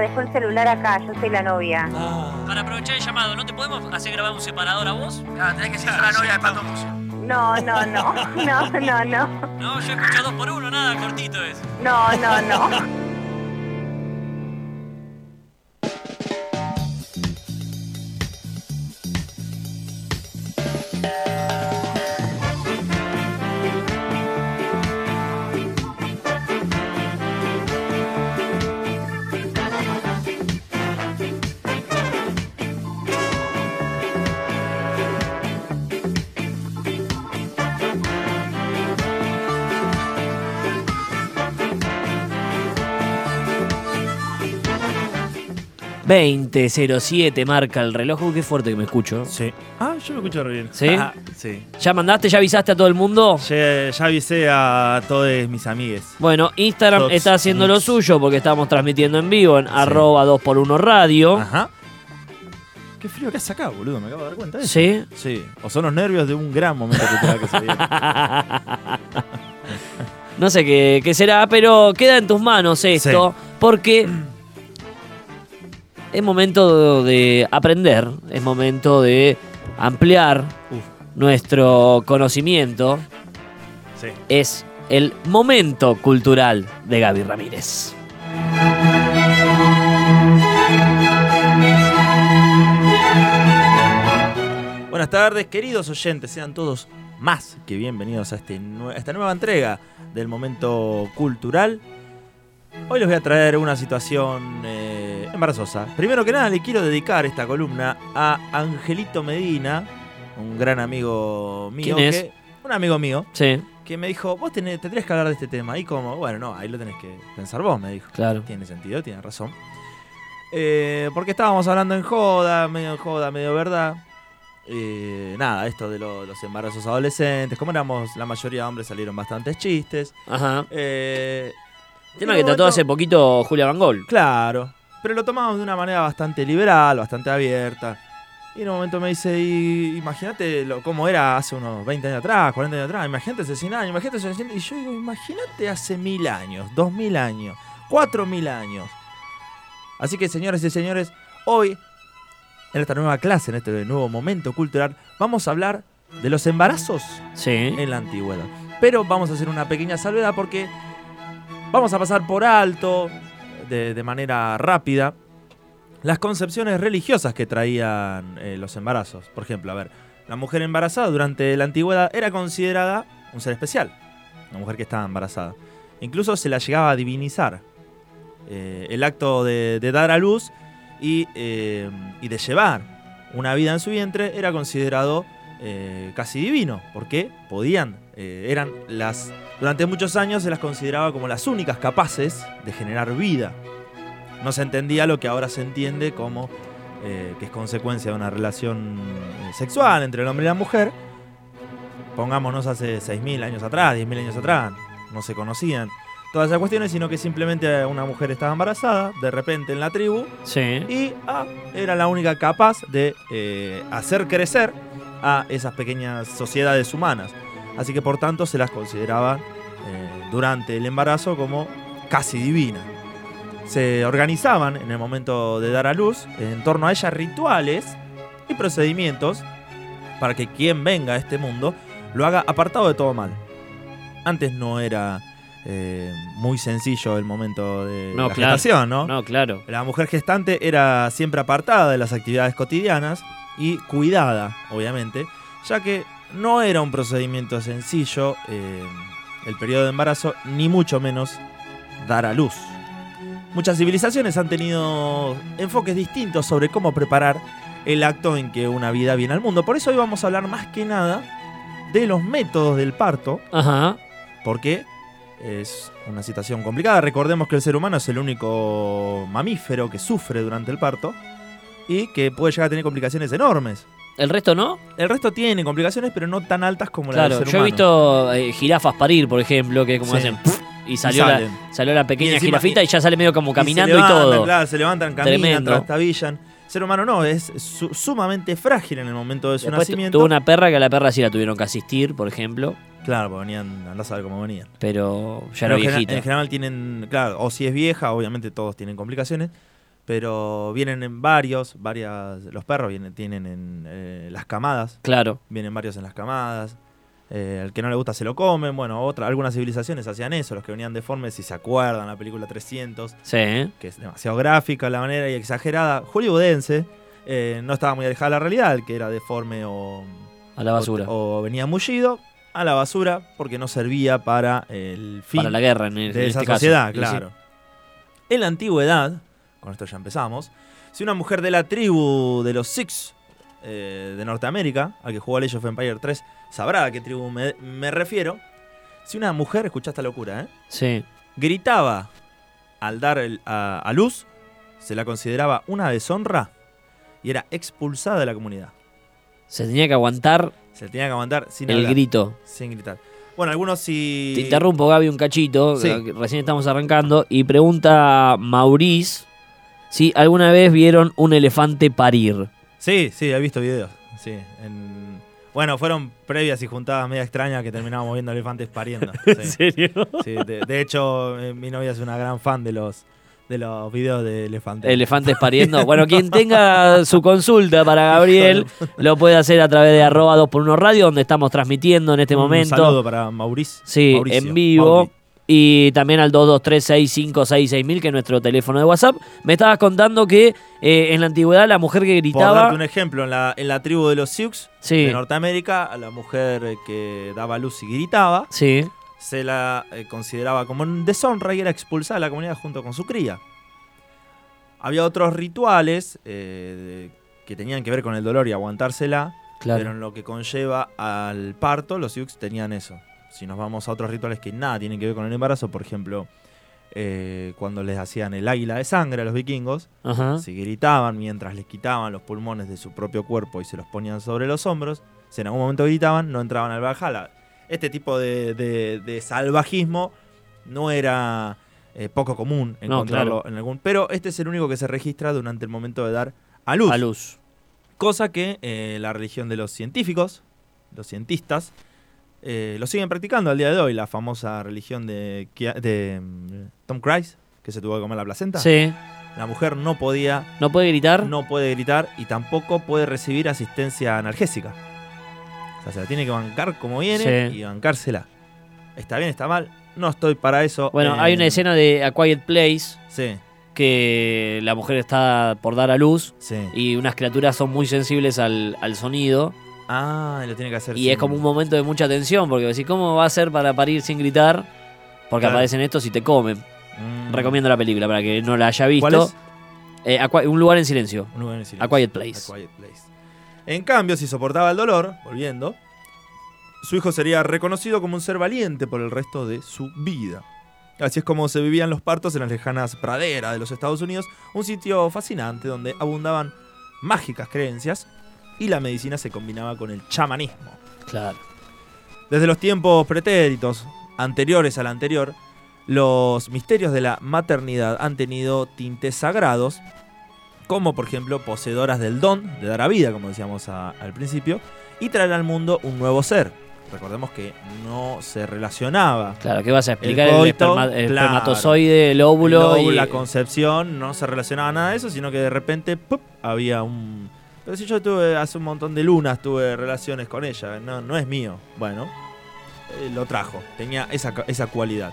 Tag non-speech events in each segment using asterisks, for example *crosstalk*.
Dejó el celular acá, yo soy la novia. Para aprovechar el llamado, ¿no te podemos hacer grabar un separador a vos? Ah, tenés que ser la novia de Pato Muso. No, no, no, *laughs* no, no, no, No, yo escucho dos por uno, nada, cortito es. no, no, no. ...20.07 marca el reloj. Uy, qué fuerte que me escucho. Sí. Ah, yo me escucho re bien. ¿Sí? Ah, sí. ¿Ya mandaste, ya avisaste a todo el mundo? Ya, ya avisé a todos mis amigues. Bueno, Instagram Todos está haciendo lo mis- suyo porque estamos transmitiendo en vivo en arroba 2x1 radio. Ajá. Qué frío que has sacado, boludo. Me acabo de dar cuenta de eso. ¿Sí? Sí. O son los nervios de un gran momento cultural que se viene. *laughs* No sé qué, qué será, pero queda en tus manos esto, porque es momento de aprender, es momento de ampliar nuestro conocimiento. Sí. Es el momento cultural de Gaby Ramírez. Buenas tardes, queridos oyentes. Sean todos más que bienvenidos a, este a esta nueva entrega del momento cultural. Hoy les voy a traer una situación eh, embarazosa. Primero que nada, le quiero dedicar esta columna a Angelito Medina, un gran amigo mío. ¿Quién es? que- un amigo mío Sí, que me dijo: Vos tenés, tendrías que hablar de este tema. Y como, bueno, no, ahí lo tenés que pensar vos, me dijo. claro. Tiene sentido, tiene razón. Eh, porque estábamos hablando en joda, medio en joda, medio verdad. Eh, nada, esto de lo- los embarazos adolescentes. Como éramos la mayoría de hombres, salieron bastantes chistes. Ajá. Eh, Tema que trató hace poquito Julia Van Gol. Claro, pero lo tomamos de una manera bastante liberal, bastante abierta. Y en un momento me dice, imagínate cómo era hace unos 20 años atrás, 40 años atrás, imagínate hace 100 años, imagínate hace 100 Y yo digo, imagínate hace mil años, dos mil años, cuatro mil años. Así que señores y señores, hoy, en esta nueva clase, en este nuevo momento cultural, vamos a hablar de los embarazos Sí. en la antigüedad. Pero vamos a hacer una pequeña salvedad porque vamos a pasar por alto, de, manera rápida, las concepciones religiosas que traían eh, los embarazos. Por ejemplo, a ver, la mujer embarazada durante la antigüedad era considerada un ser especial, una mujer que estaba embarazada. Incluso se la llegaba a divinizar. Eh, el acto de, de dar a luz y, eh, y de llevar una vida en su vientre era considerado eh, casi divino, porque podían, eh, eran las, durante muchos años se las consideraba como las únicas capaces de generar vida. No se entendía lo que ahora se entiende como eh, que es consecuencia de una relación sexual entre el hombre y la mujer. Pongámonos hace 6.000 años atrás, 10.000 años atrás, no se conocían todas esas cuestiones, sino que simplemente una mujer estaba embarazada, de repente en la tribu, Sí. y ah, era la única capaz de eh, hacer crecer a esas pequeñas sociedades humanas. Así que por tanto se las consideraba eh, durante el embarazo como casi divinas. Se organizaban en el momento de dar a luz en torno a ellas rituales y procedimientos para que quien venga a este mundo lo haga apartado de todo mal. Antes no era eh, muy sencillo el momento de No, la claro. gestación, ¿no? No, claro. La mujer gestante era siempre apartada de las actividades cotidianas y cuidada, obviamente, ya que no era un procedimiento sencillo eh, el periodo de embarazo, ni mucho menos dar a luz. Muchas civilizaciones han tenido enfoques distintos sobre cómo preparar el acto en que una vida viene al mundo. Por eso hoy vamos a hablar más que nada de los métodos del parto, Ajá. porque es una situación complicada. Recordemos que el ser humano es el único mamífero que sufre durante el parto y que puede llegar a tener complicaciones enormes. ¿El resto no? El resto tiene complicaciones, pero no tan altas como la Claro, del ser yo he humano. visto eh, jirafas parir, por ejemplo, que como Sí. hacen y salió, la, salen. salió la pequeña Y encima- jirafita y, ya sale medio como Y caminando y, levantan, todo. Claro, se levantan, caminan, trastabillan. Ser humano no, es su- sumamente frágil en el momento de su Después nacimiento. tuvo una perra que a la perra sí la tuvieron que asistir, por ejemplo, Claro, porque venían, andás a ver cómo venían. pero ya en, gena- viejita. en general tienen, claro, o si es vieja, obviamente todos tienen complicaciones. pero vienen en varios, varias, los perros vienen, tienen en eh, las camadas, Claro. vienen varios en las camadas. Eh, al que no le gusta se lo comen. Bueno, otra, algunas civilizaciones hacían eso, los que venían deformes, si se acuerdan, la película 300, Sí. que es demasiado gráfica la manera y exagerada, hollywoodense, eh, no estaba muy alejada de la realidad, el que era deforme o, A la basura. o, o venía mullido, a la basura, porque no servía para el fin Para la guerra, en, en de esa este caso. sociedad, sí. claro. En la antigüedad, con esto ya empezamos, si una mujer de la tribu de los Six eh, de Norteamérica, al que jugó Age of Empire 3, sabrá a qué tribu me, me refiero. Si una mujer, escucha esta locura, ¿eh? Sí. gritaba al dar el- a, a luz, se la consideraba una deshonra y era expulsada de la comunidad. Se tenía que aguantar Se tenía que aguantar sin el hablar, grito. sin gritar. Bueno, algunos sí. Te interrumpo, Gaby, un cachito. Sí. Recién estamos arrancando. Y pregunta Maurice si alguna vez vieron un elefante parir. Sí, sí, he visto videos. Sí, en- Bueno, fueron previas y juntadas media extrañas que terminábamos viendo elefantes pariendo. *laughs* ¿En serio? sí, de, de hecho, eh, mi novia es una gran fan de los, de los videos de elefantes. Elefantes *laughs* pariendo. Bueno, quien tenga su consulta para Gabriel lo puede hacer a través de arroba 2 por 1 radio, donde estamos transmitiendo en este Un momento. saludo para Mauricio. Sí, Mauricio, en vivo. Mauri. Y también al 223-6566000, que es nuestro teléfono de WhatsApp. Me estabas contando que eh, en la antigüedad la mujer que Por gritaba. darte un ejemplo, en la, en la tribu de los Sioux Sí, de Norteamérica, a la mujer que daba luz y gritaba, sí. se la eh, consideraba como un deshonra y era expulsada de la comunidad junto con su cría. Había otros rituales eh, que tenían que ver con el dolor y aguantársela, Claro. pero en lo que conlleva al parto, los Sioux tenían eso. Si nos vamos a otros rituales que nada tienen que ver con el embarazo, por ejemplo, eh, cuando les hacían el águila de sangre a los vikingos, Ajá. si gritaban mientras les quitaban los pulmones de su propio cuerpo y se los ponían sobre los hombros, si en algún momento gritaban, no entraban al Valhalla. Este tipo de, de- de salvajismo no era eh, poco común No, encontrarlo claro. en algún. Pero este es el único que se registra durante el momento de dar a luz. A luz. Cosa que eh, la religión de los científicos, los cientistas, eh, lo siguen practicando al día de hoy. La famosa religión de, mm, Tom Cruise, que se tuvo que comer la placenta. Sí. La mujer no podía ¿No puede gritar? no puede gritar y tampoco puede recibir asistencia analgésica. O sea, se la tiene que bancar como viene Sí. y bancársela. ¿Está bien? ¿Está mal? No estoy para eso. Bueno, Eh, hay una escena de A Quiet Place Sí, que la mujer está por dar a luz sí. y unas criaturas son muy sensibles al, al sonido Ah, y lo tiene que hacer y sin- es como un momento de mucha tensión porque decís, ¿cómo va a ser para parir sin gritar? Porque Claro. aparecen estos y te comen. Mm. Recomiendo la película para que no la haya visto. ¿Cuál es? Eh, A un lugar en silencio. Un lugar en silencio. A Quiet Place. A Quiet Place. En cambio, si soportaba el dolor, volviendo, su hijo sería reconocido como un ser valiente por el resto de su vida. Así es como se vivían los partos en las lejanas praderas de los Estados Unidos, un sitio fascinante donde abundaban mágicas creencias y la medicina se combinaba con el chamanismo. Claro. Desde los tiempos pretéritos, anteriores al anterior, los misterios de la maternidad han tenido tintes sagrados, como por ejemplo poseedoras del don de dar a vida, como decíamos a- al principio, y traer al mundo un nuevo ser. Recordemos que no se relacionaba Claro, ¿qué vas a explicar? El, coito, esperma- el claro. espermatozoide, el óvulo, el óvulo, y... la concepción, no se relacionaba nada de eso, sino que de repente ¡pup! había un... Pero si yo tuve hace un montón de lunas, tuve relaciones con ella, no, no es mío. Bueno, eh, lo trajo, tenía esa, esa cualidad.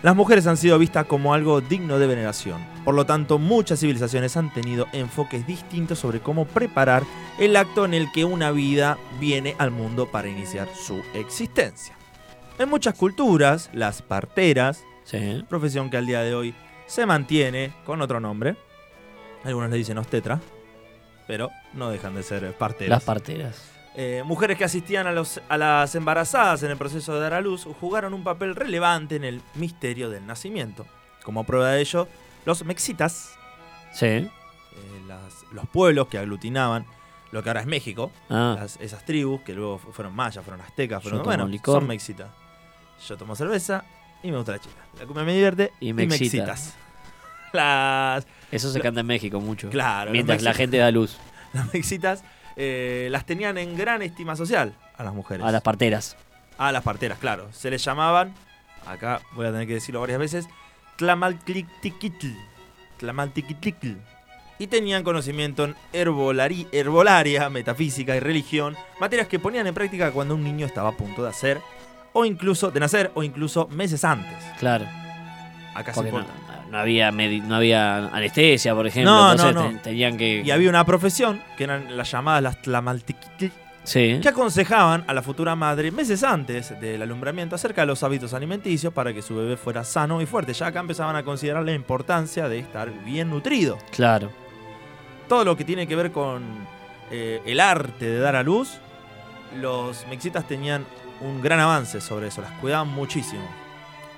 Las mujeres han sido vistas como algo digno de veneración. Por lo tanto, muchas civilizaciones han tenido enfoques distintos sobre cómo preparar el acto en el que una vida viene al mundo para iniciar su existencia. En muchas culturas, las parteras Sí. profesión que al día de hoy se mantiene con otro nombre. Algunos le dicen obstetra, pero no dejan de ser parteras. Las parteras. Eh, mujeres que asistían a, los- a las embarazadas en el proceso de dar a luz jugaron un papel relevante en el misterio del nacimiento. Como prueba de ello, los mexitas, Sí. eh, las- los pueblos que aglutinaban lo que ahora es México, Ah, las- esas tribus que luego fu- fueron mayas, fueron aztecas, Yo fueron, tomo bueno, licor. son mexitas. Yo tomo cerveza y me gusta la chica. La cumbia me divierte Y y, me excita. mexitas. *laughs* Las, eso se canta en México mucho. claro, Mientras la gente da luz *laughs* las mexitas eh, las tenían en gran estima social a las mujeres. a las parteras. A las parteras, claro. Se les llamaban, acá voy a tener que decirlo varias veces, Tlamaltliquitl. Tlamaltliquitl. y tenían conocimiento en herbolari- herbolaria, metafísica y religión, materias que ponían en práctica cuando un niño estaba a punto de hacer o incluso de nacer o incluso meses antes. Claro. Acá se no. No había no había anestesia, por ejemplo. No, entonces no, no. te- tenían que. Y había una profesión, que eran las llamadas las tlamaltiquitl, Sí. que aconsejaban a la futura madre meses antes del alumbramiento acerca de los hábitos alimenticios para que su bebé fuera sano y fuerte. Ya acá empezaban a considerar la importancia de estar bien nutrido. Claro. Todo lo que tiene que ver con eh, el arte de dar a luz, los mexitas tenían un gran avance sobre eso, las cuidaban muchísimo.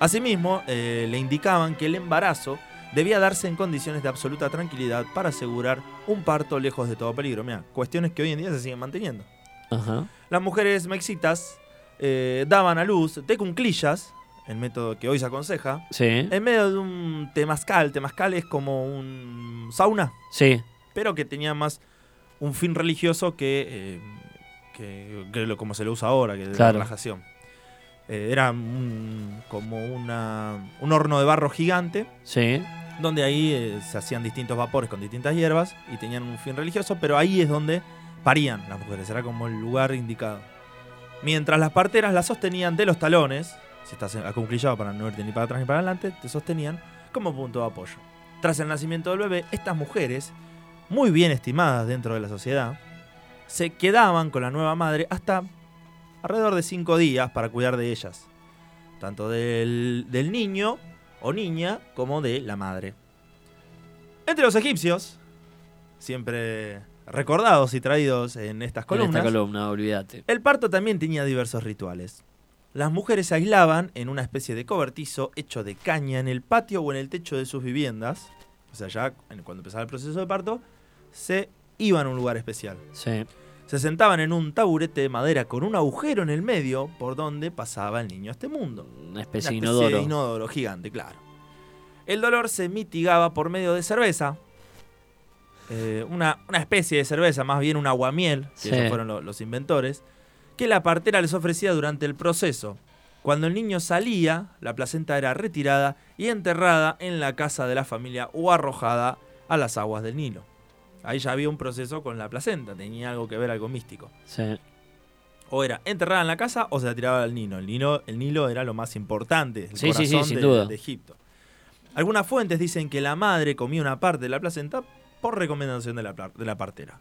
Asimismo, eh, le indicaban que el embarazo debía darse en condiciones de absoluta tranquilidad para asegurar un parto lejos de todo peligro. Mira, cuestiones que hoy en día se siguen manteniendo. Ajá. Las mujeres mexitas eh, daban a luz de cunclillas, el método que hoy se aconseja, Sí. en medio de un temazcal. Temazcal es como un sauna, Sí. pero que tenía más un fin religioso que, eh, que- que lo, como se lo usa ahora, que es de Claro. relajación. Eh, era un- como una, un horno de barro gigante, Sí. donde ahí eh, se hacían distintos vapores con distintas hierbas y tenían un fin religioso, pero ahí es donde parían las mujeres, era como el lugar indicado. Mientras las parteras las sostenían de los talones, si estás acunclillado para no irte ni para atrás ni para adelante, te sostenían como punto de apoyo. Tras el nacimiento del bebé, estas mujeres, muy bien estimadas dentro de la sociedad, se quedaban con la nueva madre hasta alrededor de cinco días para cuidar de ellas, tanto del, del niño o niña como de la madre. Entre los egipcios, siempre recordados y traídos en estas En columnas, esta columna, olvídate. el parto también tenía diversos rituales. Las mujeres se aislaban en una especie de cobertizo hecho de caña en el patio o en el techo de sus viviendas. O sea, ya en- cuando empezaba el proceso de parto, se iban a un lugar especial. Sí. Se sentaban en un taburete de madera con un agujero en el medio por donde pasaba el niño a este mundo. Una especie de Una inodoro. de inodoro gigante, claro. El dolor se mitigaba por medio de cerveza. eh, una, una especie de cerveza, más bien un aguamiel, que Sí. ellos fueron lo- los inventores, que la partera les ofrecía durante el proceso. Cuando el niño salía, la placenta era retirada y enterrada en la casa de la familia o arrojada a las aguas del Nilo. Ahí ya había un proceso con la placenta, tenía algo que ver, algo místico. Sí. O era enterrada en la casa o se la tiraba al Nilo. El Nilo, el Nilo era lo más importante, el Sí, sí, sí, corazón sin de, duda. de Egipto. Algunas fuentes dicen que la madre comía una parte de la placenta por recomendación de la, de la partera.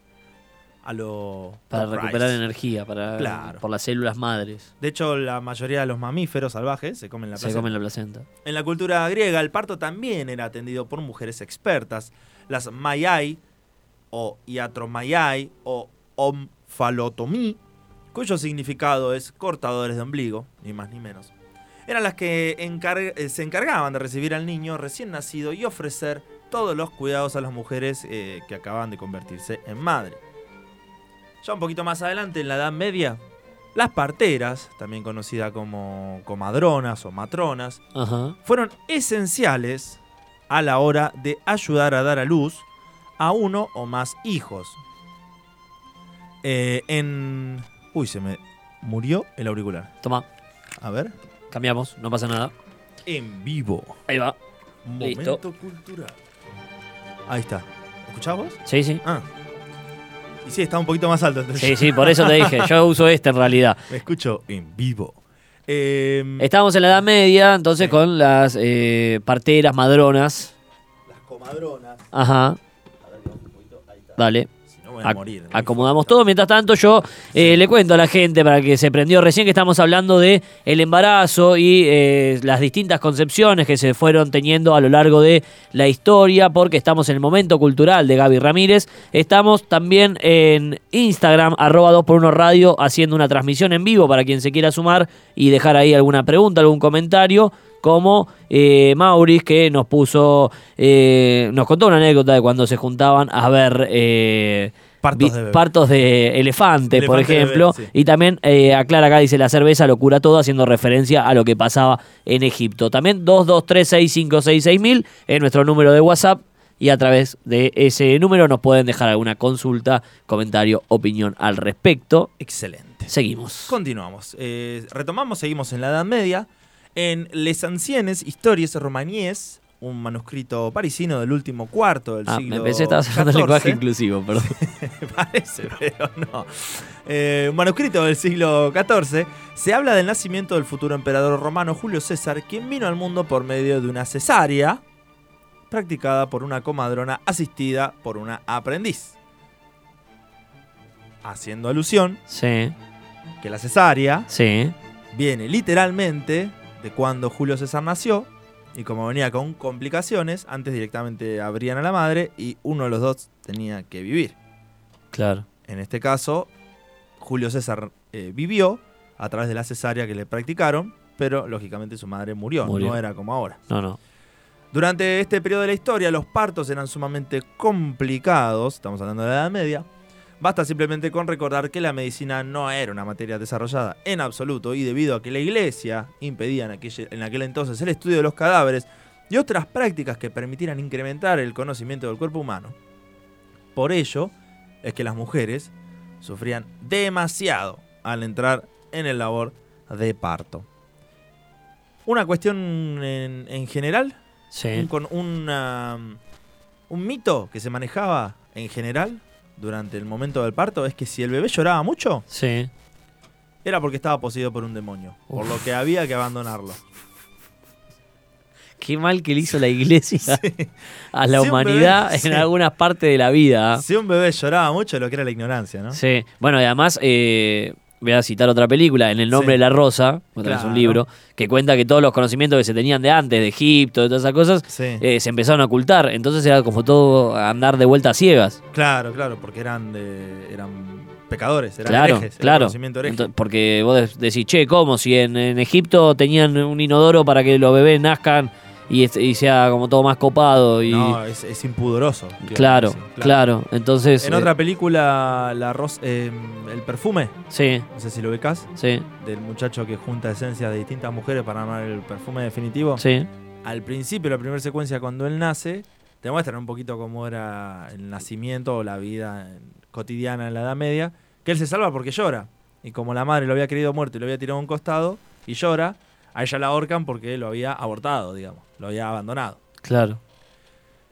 A lo Para recuperar energía, para Claro. por las células madres. De hecho, la mayoría de los mamíferos salvajes se comen la Se placenta. comen la placenta. En la cultura griega, el parto también era atendido por mujeres expertas. Las Maiai, o Iatromaiai, o Omphalotomí, cuyo significado es cortadores de ombligo, ni más ni menos. Eran las que eh, se encargaban de recibir al niño recién nacido y ofrecer todos los cuidados a las mujeres eh, que acababan de convertirse en madre. Ya un poquito más adelante, en la Edad Media, las parteras, también conocidas como comadronas o matronas, Ajá. fueron esenciales a la hora de ayudar a dar a luz a uno o más hijos. Eh, en... Uy, se me murió el auricular. Toma, A ver. cambiamos, no pasa nada. En vivo. Ahí va. Momento Listo. cultural. Ahí está. ¿Escuchás vos? Sí, sí. Ah. Y sí, está un poquito más alto. entonces Sí, sí, por eso te dije. Yo uso este en realidad. *laughs* Me escucho en vivo. Eh, Estábamos en la Edad Media, entonces Sí. con las eh, parteras, madronas. las comadronas. Ajá. Dale. A morir. Acomodamos todo. Mientras tanto, yo eh, le cuento a la gente para que se prendió recién que estamos hablando de el embarazo y eh, las distintas concepciones que se fueron teniendo a lo largo de la historia, porque estamos en el momento cultural de Gaby Ramírez. Estamos también en Instagram, arroba 2x1 Radio, haciendo una transmisión en vivo para quien se quiera sumar y dejar ahí alguna pregunta, algún comentario. Como eh, Maurice, que nos puso, eh, nos contó una anécdota de cuando se juntaban a ver eh, Partos de partos de elefante, por Elefante ejemplo. bebé, sí. Y también eh, aclara acá, dice la cerveza lo cura todo, haciendo referencia a lo que pasaba en Egipto. También 22365666000 es nuestro número de WhatsApp. Y a través de ese número nos pueden dejar alguna consulta, comentario, opinión al respecto. Excelente. Seguimos. Continuamos. Eh, retomamos, seguimos en la Edad Media. En Les Anciennes Histories Romanies un manuscrito parisino del último cuarto del Ah, siglo me pensé que estabas hablando del lenguaje inclusivo, perdón. *laughs* Parece, pero no. Eh, un manuscrito del siglo XIV se habla del nacimiento del futuro emperador romano Julio César, quien vino al mundo por medio de una cesárea practicada por una comadrona asistida por una aprendiz. Haciendo alusión Sí, que la cesárea sí. viene literalmente de cuando Julio César nació y como venía con complicaciones, antes directamente abrían a la madre y uno de los dos tenía que vivir. Claro. En este caso, Julio César eh, vivió a través de la cesárea que le practicaron, pero lógicamente su madre murió, Murió. no era como ahora. No, no. Durante este periodo de la historia, los partos eran sumamente complicados, estamos hablando de la Edad Media. Basta simplemente con recordar que la medicina no era una materia desarrollada en absoluto y debido a que la iglesia impedía en aquel, en aquel entonces el estudio de los cadáveres y otras prácticas que permitieran incrementar el conocimiento del cuerpo humano. Por ello es que las mujeres sufrían demasiado al entrar en el labor de parto. Una cuestión en, en general Sí. un, con una- un mito que se manejaba en general durante el momento del parto es que si el bebé lloraba mucho, Sí. era porque estaba poseído por un demonio, por lo que había que abandonarlo. Qué mal que le hizo la iglesia *laughs* a la humanidad bebé, sí. en algunas partes de la vida. ¿ah? Si un bebé lloraba mucho, lo que era la ignorancia, ¿no? Sí. Bueno, y además, eh, voy a citar otra película, En el nombre Sí. de la rosa, otra vez Claro. un libro, que cuenta que todos los conocimientos que se tenían de antes, de Egipto, de todas esas cosas, Sí. eh, se empezaron a ocultar. Entonces era como todo andar de vuelta a ciegas. Claro, claro, porque eran de, eran pecadores, eran claro, herejes, claro. conocimiento hereje. Ento- porque vos de- decís, che, ¿cómo? Si en, en Egipto tenían un inodoro para que los bebés nazcan y, sea como todo más copado. Y, no, es, es impudoroso. claro, claro, Entonces. En eh, otra película, la ros- eh, El perfume, Sí, no sé si lo ubicás, sí, del muchacho que junta esencias de distintas mujeres para armar el perfume definitivo. sí. al principio, la primera secuencia, cuando él nace, te muestran un poquito cómo era el nacimiento o la vida cotidiana en la Edad Media, que él se salva porque llora. Y como la madre lo había querido muerto y lo había tirado a un costado y llora, a ella la ahorcan porque lo había abortado, digamos, lo había abandonado. Claro.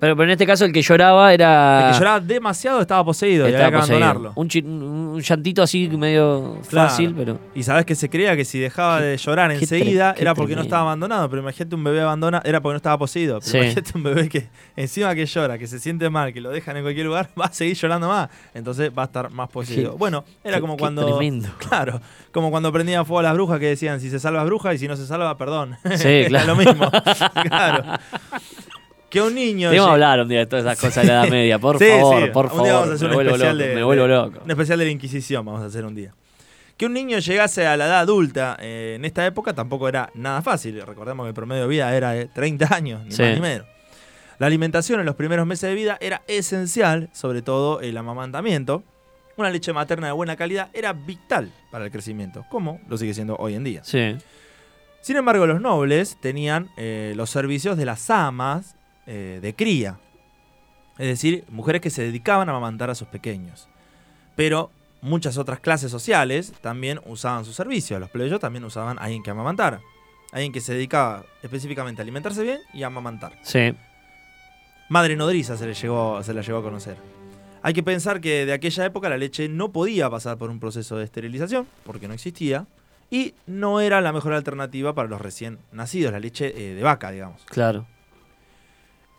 Pero, pero en este caso el que lloraba era. El que lloraba demasiado estaba poseído y estaba había que poseído. abandonarlo. Un, chi- un- llantito así medio Claro. fácil, pero. Y sabes que se creía que si dejaba de llorar qué enseguida tre- qué era porque no tremendo. estaba abandonado. Pero imagínate un bebé abandonado, era porque no estaba poseído. Pero Sí. imagínate un bebé que encima que llora, que se siente mal, que lo dejan en cualquier lugar, *laughs* va a seguir llorando más. Entonces va a estar más poseído. Qué- bueno, era qué- como qué cuando. tremendo. *laughs* Claro, como cuando prendían fuego a las brujas que decían si se salva es bruja y si no se salva, perdón. Sí, *laughs* Era claro. lo mismo. claro. Que un niño. Lle- hablar un día de todas esas *laughs* cosas de la Edad Media, por *laughs* Sí, favor, sí. por Un favor. día vamos a hacer me un vuelvo especial loco, de- me vuelvo de- loco. Un especial de la Inquisición vamos a hacer un día. Que un niño llegase a la edad adulta eh, en esta época tampoco era nada fácil. Recordemos que el promedio de vida era de 30 años, ni Sí. más ni menos. La alimentación en los primeros meses de vida era esencial, sobre todo el amamantamiento. Una leche materna de buena calidad era vital para el crecimiento, como lo sigue siendo hoy en día. Sí, Sin embargo, los nobles tenían eh, los servicios de las amas eh, de cría. Es decir, mujeres que se dedicaban a amamantar a sus pequeños. Pero muchas otras clases sociales también usaban sus servicios. Los plebeyos también usaban a alguien que amamantara. Alguien que se dedicaba específicamente a alimentarse bien y a amamantar. sí. Madre nodriza se le llegó, se la llegó a conocer. Hay que pensar que de aquella época la leche no podía pasar por un proceso de esterilización, porque no existía, y no era la mejor alternativa para los recién nacidos, la leche eh, de vaca, digamos. Claro.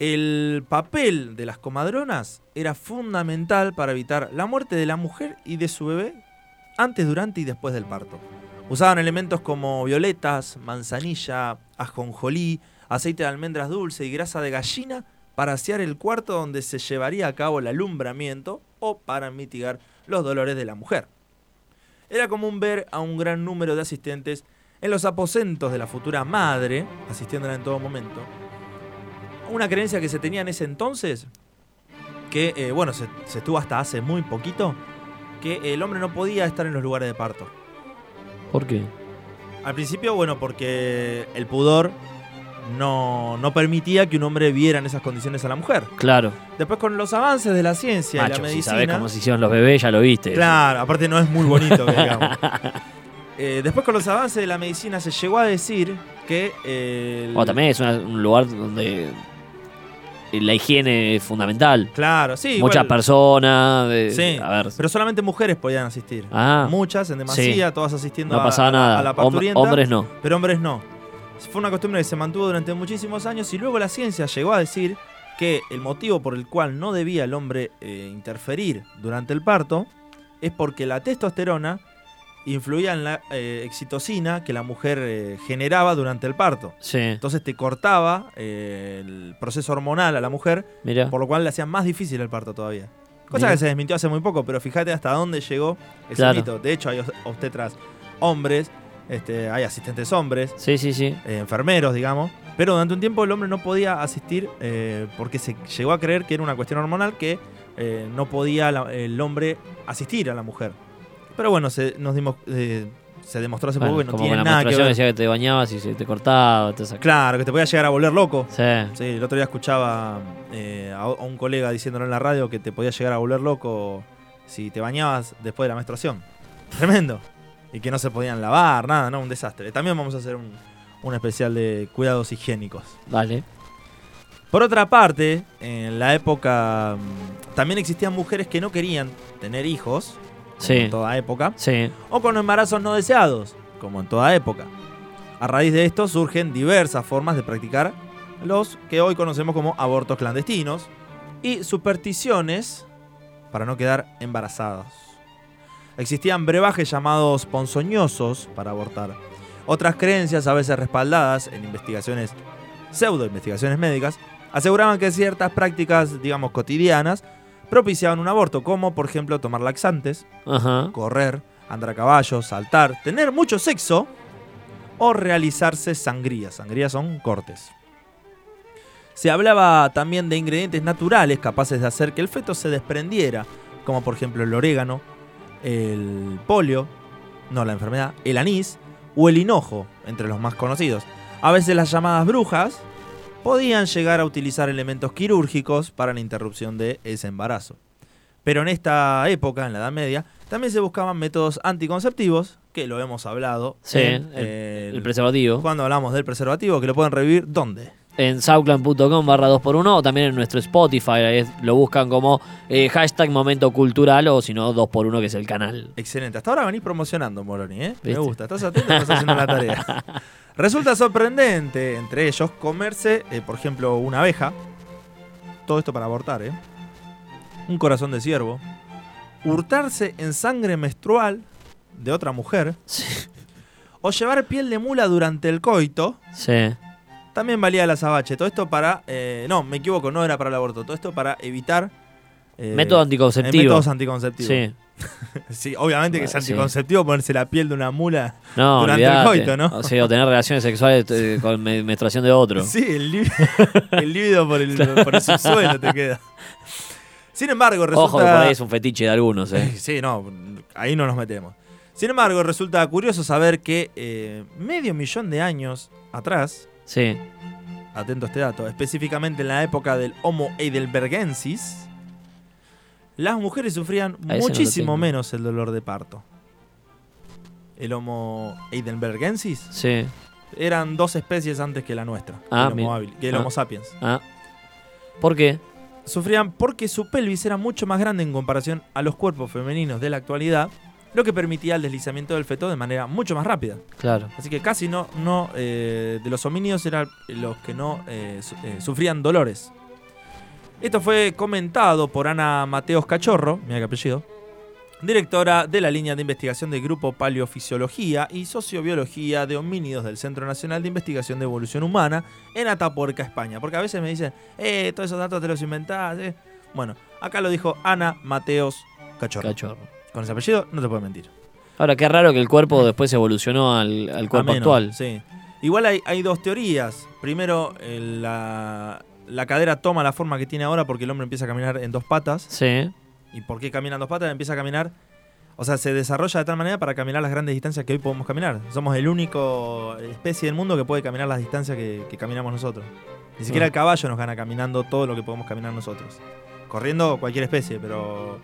El papel de las comadronas era fundamental para evitar la muerte de la mujer y de su bebé antes, durante y después del parto. Usaban elementos como violetas, manzanilla, ajonjolí, aceite de almendras dulce y grasa de gallina para asear el cuarto donde se llevaría a cabo el alumbramiento o para mitigar los dolores de la mujer. Era común ver a un gran número de asistentes en los aposentos de la futura madre, asistiéndola en todo momento, una creencia que se tenía en ese entonces, que, eh, bueno, se, se estuvo hasta hace muy poquito, que el hombre no podía estar en los lugares de parto. ¿Por qué? Al principio, bueno, porque el pudor no, no permitía que un hombre viera en esas condiciones a la mujer. Claro. Después con los avances de la ciencia y la Macho, si medicina... sabés cómo se hicieron los bebés, ya lo viste. Claro, aparte no es muy bonito, digamos. *laughs* Eh, después con los avances de la medicina se llegó a decir que... eh, el- también es una- un lugar donde la higiene es fundamental. Claro, sí. Muchas igual- personas. eh, Sí, a ver, pero solamente mujeres podían asistir. Ah. Muchas, en demasía, todas asistiendo no a- pasaba a, nada. a la Hom- parturienta. hombres no. Pero hombres no. Fue una costumbre que se mantuvo durante muchísimos años y luego la ciencia llegó a decir que el motivo por el cual no debía el hombre eh, interferir durante el parto es porque la testosterona influía en la eh, excitocina que la mujer eh, generaba durante el parto. Sí, Entonces te cortaba eh, el proceso hormonal a la mujer, por lo cual le hacía más difícil el parto todavía. Cosa que se desmintió hace muy poco, pero fíjate hasta dónde llegó ese Claro. mito. De hecho, hay obstetras hombres, este, hay asistentes hombres, Sí, sí, sí. eh, enfermeros, digamos. Pero durante un tiempo el hombre no podía asistir porque se llegó a creer que era una cuestión hormonal que no podía la- el hombre asistir a la mujer. Pero bueno, se, nos dimos, eh, se demostró hace Bueno, poco que no como tiene con la nada que ver. decía que te bañabas y se te cortaba. Te. Claro, que te podía llegar a volver loco. Sí. Sí, el otro día escuchaba eh, a, un colega diciéndolo en la radio que te podía llegar a volver loco si te bañabas después de la menstruación. Tremendo. Y que no se podían lavar, nada, ¿no? Un desastre. También vamos a hacer un, un especial de cuidados higiénicos. Vale. Por otra parte, en la época mm, también existían mujeres que no querían tener hijos, como Sí. en toda época, Sí. o con embarazos no deseados, como en toda época. A raíz de esto surgen diversas formas de practicar los que hoy conocemos como abortos clandestinos y supersticiones para no quedar embarazados. Existían brebajes llamados ponzoñosos para abortar. Otras creencias, a veces respaldadas en investigaciones, pseudo investigaciones médicas, aseguraban que ciertas prácticas, digamos, cotidianas, propiciaban un aborto, como por ejemplo tomar laxantes, Ajá. correr, andar a caballo, saltar, tener mucho sexo o realizarse sangrías. Sangrías son cortes. Se hablaba también de ingredientes naturales capaces de hacer que el feto se desprendiera, como por ejemplo el orégano, el polio, no la enfermedad, el anís o el hinojo, entre los más conocidos. A veces las llamadas brujas podían llegar a utilizar elementos quirúrgicos para la interrupción de ese embarazo. Pero en esta época, en la Edad Media, también se buscaban métodos anticonceptivos, que lo hemos hablado Sí, en, el, el- el preservativo. cuando hablamos del preservativo, que lo pueden revivir, ¿dónde? En soundclan.com barra 2x1 o también en nuestro Spotify. ahí lo buscan como eh, hashtag momento cultural o si no 2x1 que es el canal. Excelente. Hasta ahora venís promocionando, Moroni, ¿eh? Me gusta. Estás atento, estás haciendo la tarea. *laughs* Resulta sorprendente, entre ellos, comerse, eh, por ejemplo, una abeja. Todo esto para abortar, ¿eh? Un corazón de ciervo. Hurtarse en sangre menstrual de otra mujer. Sí. O llevar piel de mula durante el coito. Sí. También valía la azabache. Todo esto para. eh, no, me equivoco, no era para el aborto. Todo esto para evitar. eh, Método eh, anticonceptivo. métodos anticonceptivos. Sí. *laughs* Sí, obviamente que es sí. anticonceptivo ponerse la piel de una mula. No, Durante el coito, ¿no? O sea, o tener relaciones sexuales eh, con me- menstruación de otro. Sí, el, *laughs* el líbido por el, por el subsuelo te queda. Sin embargo, resulta. Ojo que por ahí es un fetiche de algunos, eh. *laughs* Sí, no, ahí no nos metemos. Sin embargo, resulta curioso saber que eh, medio millón de años atrás, Sí. atento a este dato, específicamente en la época del Homo heidelbergensis, las mujeres sufrían A no muchísimo menos el dolor de parto. El Homo heidelbergensis Sí. eran dos especies antes que la nuestra, Ah, el, Homo, habil- que el Ah. Homo sapiens. Ah. ¿Por qué? Sufrían porque su pelvis era mucho más grande en comparación a los cuerpos femeninos de la actualidad, lo que permitía el deslizamiento del feto de manera mucho más rápida. Claro. Así que casi no, no eh, de los homínidos eran los que no eh, su- eh, sufrían dolores. Esto fue comentado por Ana Mateos Cachorro, mira qué apellido, directora de la línea de investigación del Grupo Paleofisiología y Sociobiología de Homínidos del Centro Nacional de Investigación de Evolución Humana en Atapuerca, España. Porque a veces me dicen, eh, todos esos datos te los inventás. eh". Bueno, acá lo dijo Ana Mateos Cachorro. Cachorro. Con ese apellido no te puedo mentir. Ahora, qué raro que el cuerpo después evolucionó al, al cuerpo menos, actual. Sí. Igual hay, hay dos teorías. Primero, la, la cadera toma la forma que tiene ahora porque el hombre empieza a caminar en dos patas. Sí. ¿Y por qué camina en dos patas? Empieza a caminar. O sea, se desarrolla de tal manera para caminar las grandes distancias que hoy podemos caminar. Somos el único especie del mundo que puede caminar las distancias que, que caminamos nosotros. Ni siquiera Ah. el caballo nos gana caminando todo lo que podemos caminar nosotros. Corriendo cualquier especie, pero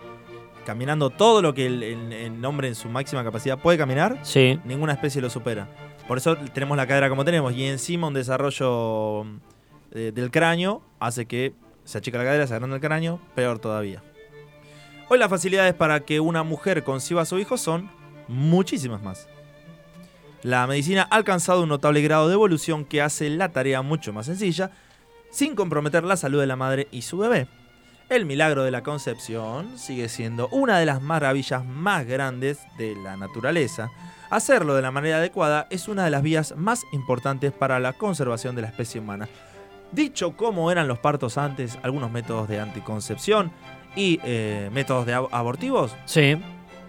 caminando todo lo que el, el- el hombre en su máxima capacidad puede caminar, Sí. ninguna especie lo supera. Por eso tenemos la cadera como tenemos y encima un desarrollo eh, del cráneo hace que se achica la cadera, se agranda el cráneo, peor todavía. Hoy las facilidades para que una mujer conciba a su hijo son muchísimas más. La medicina ha alcanzado un notable grado de evolución que hace la tarea mucho más sencilla, sin comprometer la salud de la madre y su bebé. El milagro de la concepción sigue siendo una de las maravillas más grandes de la naturaleza. Hacerlo de la manera adecuada es una de las vías más importantes para la conservación de la especie humana. Dicho cómo eran los partos antes, algunos métodos de anticoncepción y eh, métodos de ab- abortivos, Sí.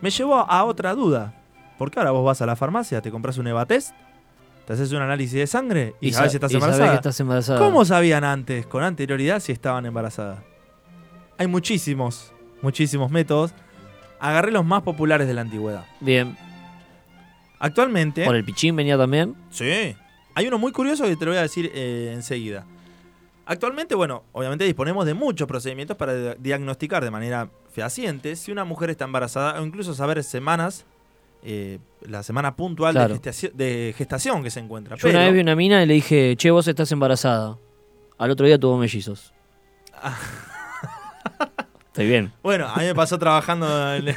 me llevó a otra duda. Porque ahora vos vas a la farmacia, te compras un Evatest, te haces un análisis de sangre y, sabes si estás y embarazada. que estás embarazada. ¿Cómo sabían antes, con anterioridad, si estaban embarazadas? Hay muchísimos, muchísimos métodos. Agarré los más populares de la antigüedad. Bien. Actualmente, Por el pichín venía también. sí, hay uno muy curioso que te lo voy a decir eh, enseguida. Actualmente, bueno, obviamente disponemos de muchos procedimientos para di- diagnosticar de manera fehaciente si una mujer está embarazada o incluso saber semanas, eh, la semana puntual Claro. de, gestación, de gestación que se encuentra. Yo una Pero- vez vi una mina y le dije, che, vos estás embarazada. Al otro día tuvo mellizos. Ah. Estoy bien. *laughs* Bueno, a mí me pasó trabajando en,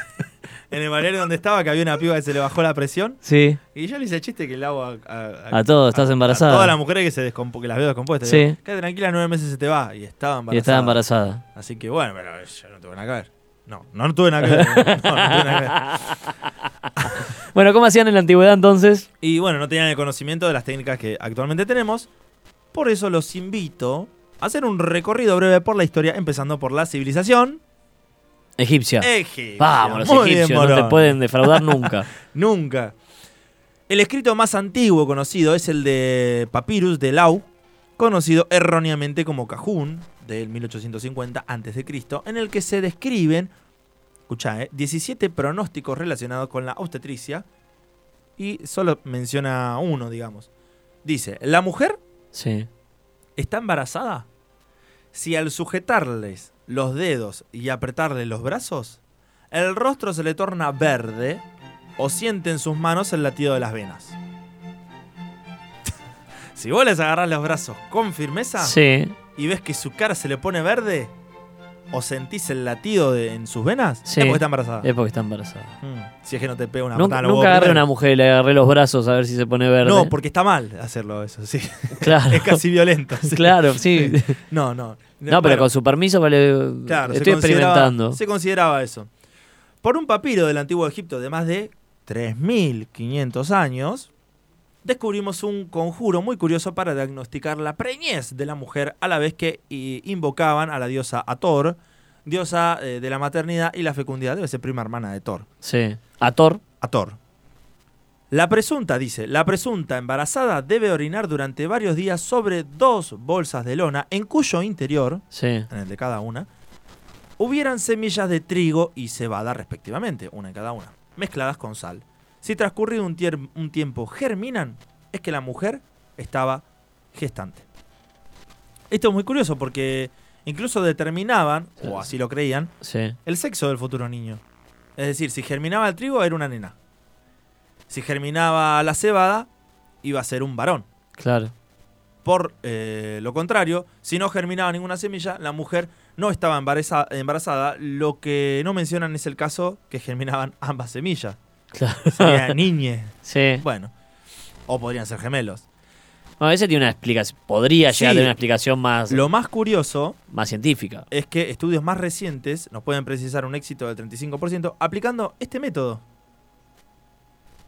en el balneario donde estaba que había una piba que se le bajó la presión Sí. y yo le hice el chiste que le hago a, a, A todos, estás embarazada. A todas las mujeres que, se que las veo descompuestas. Sí. Quédate tranquila, nueve meses se te va. Y estaba embarazada. Y estaba embarazada. Así que bueno, pero yo no tuve nada que ver. No, no, no tuve nada que ver. No, no tuve nada que ver. *laughs* Bueno, ¿cómo hacían en la antigüedad entonces? Y bueno, no tenían el conocimiento de las técnicas que actualmente tenemos. Por eso los invito a hacer un recorrido breve por la historia, empezando por la civilización Egipcia. egipcia. Vamos, los Muy bien, egipcios, no te pueden defraudar nunca. *laughs* Nunca. El escrito más antiguo conocido es el de Papyrus de Lau, conocido erróneamente como Cajún, del 1850 a.C., en el que se describen, escuchá, eh, 17 pronósticos relacionados con la obstetricia y solo menciona uno, digamos. Dice, la mujer Sí. está embarazada si al sujetarles los dedos y apretarle los brazos, el rostro se le torna verde o siente en sus manos el latido de las venas. *laughs* si vos les agarrás los brazos con firmeza Sí. y ves que su cara se le pone verde o sentís el latido de- en sus venas, Sí. es porque está embarazada. Es porque está embarazada. Mm, Si es que no te pega una Nunca, patada nunca agarré a una mujer y le agarré los brazos a ver si se pone verde. No, porque está mal hacerlo eso, sí. Claro. *laughs* es casi violento. *laughs* sí. Claro, sí. No, no. No, pero con su permiso vale. Claro, estoy se experimentando. Se consideraba eso. Por un papiro del antiguo Egipto de más de 3.500 años, descubrimos un conjuro muy curioso para diagnosticar la preñez de la mujer a la vez que i- invocaban a la diosa Ator, diosa eh, de la maternidad y la fecundidad, debe ser prima hermana de Thor. Sí. A Thor. Ator. La presunta, dice, la presunta embarazada debe orinar durante varios días sobre dos bolsas de lona en cuyo interior Sí. en el de cada una, hubieran semillas de trigo y cebada respectivamente, una en cada una, mezcladas con sal. Si transcurrido un, tiempo germinan, es que la mujer estaba gestante. Esto es muy curioso porque incluso determinaban, o así lo creían, Sí. el sexo del futuro niño. Es decir, si germinaba el trigo era una nena. Si germinaba la cebada, iba a ser un varón. Claro. Por eh, lo contrario, si no germinaba ninguna semilla, la mujer no estaba embaraza- embarazada. Lo que no mencionan es el caso que germinaban ambas semillas. Claro. Sería *laughs* niñe. Sí. Bueno, o podrían ser gemelos. Bueno, ese tiene una explicación. Podría llegar a tener una explicación más, Lo más curioso más científica. es que estudios más recientes nos pueden precisar un éxito del 35% aplicando este método.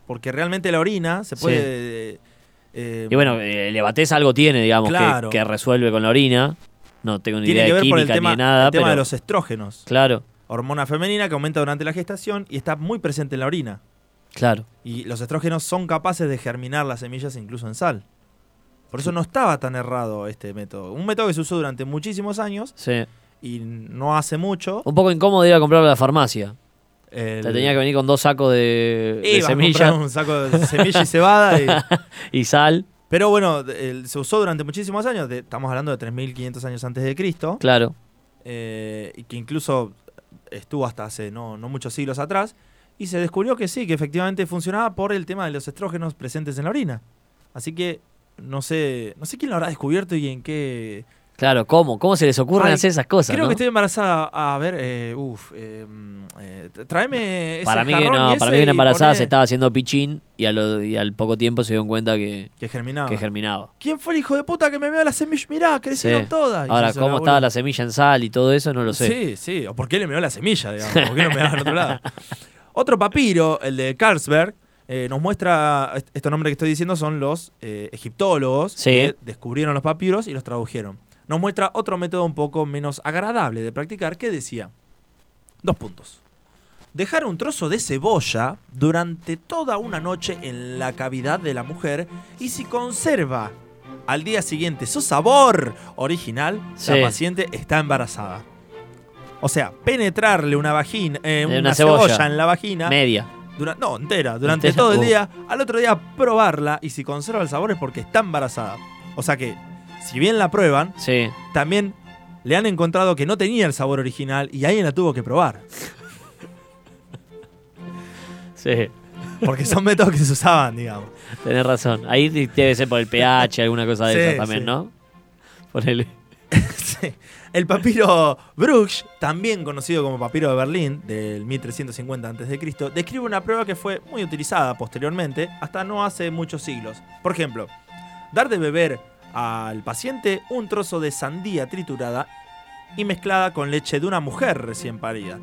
Porque realmente la orina se Sí. puede... eh, Y bueno, eh, el Evatés algo tiene, digamos, que- Claro. que, resuelve con la orina. No tengo ni tiene idea que de ver por el química tema, ni de nada, el tema pero de los estrógenos. claro, hormona femenina que aumenta durante la gestación y está muy presente en la orina. Claro. Y los estrógenos son capaces de germinar las semillas incluso en sal. Por eso no estaba tan errado este método. Un método que se usó durante muchísimos años Sí. y no hace mucho. Un poco incómodo ir a comprarlo a la farmacia. el- Te tenía que venir con dos sacos de, de semillas un saco de semilla y cebada. y- *laughs* y sal. Pero bueno, el- se usó durante muchísimos años. de- estamos hablando de 3.500 años antes de Cristo. Claro. eh, y que incluso estuvo hasta hace no, no muchos siglos atrás, y se descubrió que sí, que efectivamente funcionaba por el tema de los estrógenos presentes en la orina. Así que no sé, no sé quién lo habrá descubierto y en qué, Claro, ¿cómo? ¿Cómo se les ocurren Ay, hacer esas cosas? Creo no? que estoy embarazada. A ver, eh, uff. Eh, mm, eh, tráeme ese Para mí que no, para mí una y embarazada se estaba haciendo pichín y, a lo- y al poco tiempo se dio cuenta que, Que germinaba. que germinaba. ¿Quién fue el hijo de puta que me veo las semillas? Mirá, crecieron Sí. todas. Y Ahora, cómo la estaba la semilla en sal y todo eso, no lo sé. Sí, sí. ¿O por qué le meó la semilla, digamos? ¿Por qué no me da al otro lado? *laughs* Otro papiro, el de Carlsberg, eh, nos muestra, est- estos nombres que estoy diciendo son los eh, egiptólogos Sí. que descubrieron los papiros y los tradujeron. Nos muestra otro método un poco menos agradable de practicar que decía, dos puntos. Dejar un trozo de cebolla durante toda una noche en la cavidad de la mujer y si conserva al día siguiente su sabor original, Sí. la paciente está embarazada. O sea, penetrarle una vagina, eh, De una, una cebolla. cebolla. en la vagina, Media. dura- no, entera, durante Entera, todo el uh. día, al otro día probarla y si conserva el sabor es porque está embarazada. O sea que, si bien la prueban, Sí. también le han encontrado que no tenía el sabor original y alguien la tuvo que probar. *laughs* Sí. Porque son métodos que se usaban, digamos. Tenés razón. Ahí debe ser por el pH, alguna cosa de Sí, esas también, sí. ¿no? Ponele. *laughs* El papiro Bruch, también conocido como papiro de Berlín, del 1350 a.C., describe una prueba que fue muy utilizada posteriormente, hasta no hace muchos siglos. Por ejemplo, dar de beber al paciente un trozo de sandía triturada y mezclada con leche de una mujer recién parida.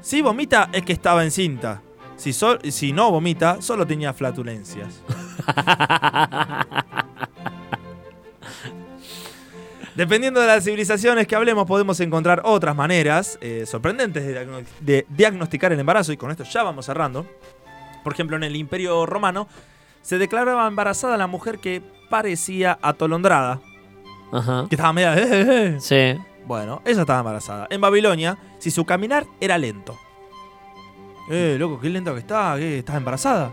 Si vomita es que estaba encinta. Si, si no vomita, solo tenía flatulencias. *laughs* Dependiendo de las civilizaciones que hablemos, podemos encontrar otras maneras eh, sorprendentes de, diagno- de diagnosticar el embarazo, y con esto ya vamos cerrando. Por ejemplo, en el Imperio Romano se declaraba embarazada la mujer que parecía atolondrada, Ajá. que estaba media... *laughs* "Eh, eh, eh". Sí. Bueno, ella estaba embarazada. En Babilonia, si su caminar era lento. Eh, loco, qué lento que está, ¿qué? ¿Estás embarazada?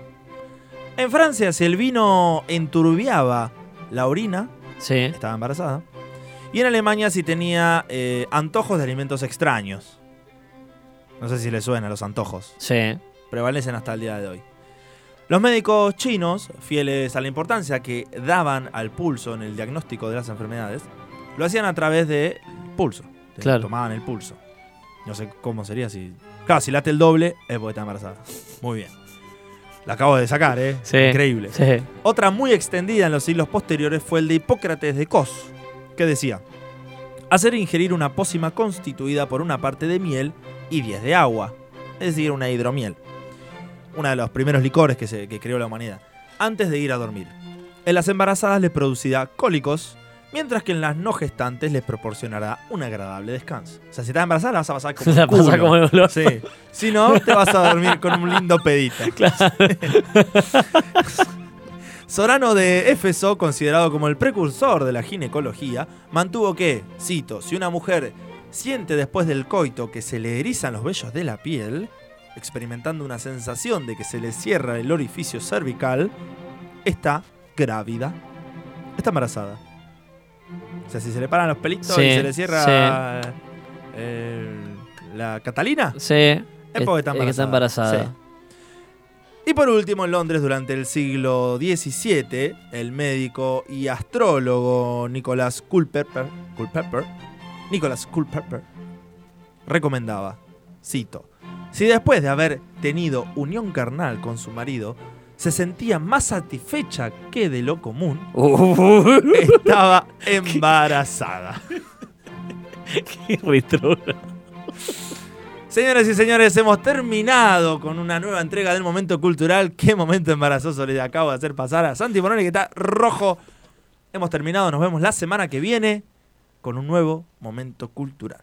En Francia, si el vino enturbiaba la orina, Sí. estaba embarazada. Y en Alemania si tenía eh, antojos de alimentos extraños. No sé si les suena los antojos. Sí. Prevalecen hasta el día de hoy. Los médicos chinos, fieles a la importancia que daban al pulso en el diagnóstico de las enfermedades, lo hacían a través de pulso. Claro. Tomaban el pulso. No sé cómo sería si... Claro, si late el doble es porque está embarazada. Muy bien. La acabo de sacar, ¿eh? Sí. Increíble. Sí. Otra muy extendida en los siglos posteriores fue el de Hipócrates de Cos, que decía, hacer ingerir una pócima constituida por una parte de miel y 10 de agua, es decir, una hidromiel, uno de los primeros licores que, se, que creó la humanidad, antes de ir a dormir. En las embarazadas les producirá cólicos, mientras que en las no gestantes les proporcionará un agradable descanso. O sea, si estás embarazada la vas a pasar como *laughs* La el culo. pasa como el olor. Sí. Si no, te vas a dormir con un lindo pedito. *laughs* *laughs* Sorano de Éfeso, considerado como el precursor de la ginecología, mantuvo que, cito, si una mujer siente después del coito que se le erizan los vellos de la piel, experimentando una sensación de que se le cierra el orificio cervical, está grávida, está embarazada. O sea, si se le paran los pelitos Sí, y se le cierra el- la Catalina, Sí. es porque está Es que está embarazada. embarazada. Sí. Y por último, en Londres, durante el siglo XVII, el médico y astrólogo Nicholas Culpeper, Culpeper, Nicholas Culpeper recomendaba, cito, si después de haber tenido unión carnal con su marido, se sentía más satisfecha que de lo común, estaba *laughs* embarazada. *laughs* Qué retrógrado. Señoras y señores, hemos terminado con una nueva entrega del momento cultural. Qué momento embarazoso le acabo de hacer pasar a Santi Moroni, que está rojo. Hemos terminado, nos vemos la semana que viene con un nuevo momento cultural.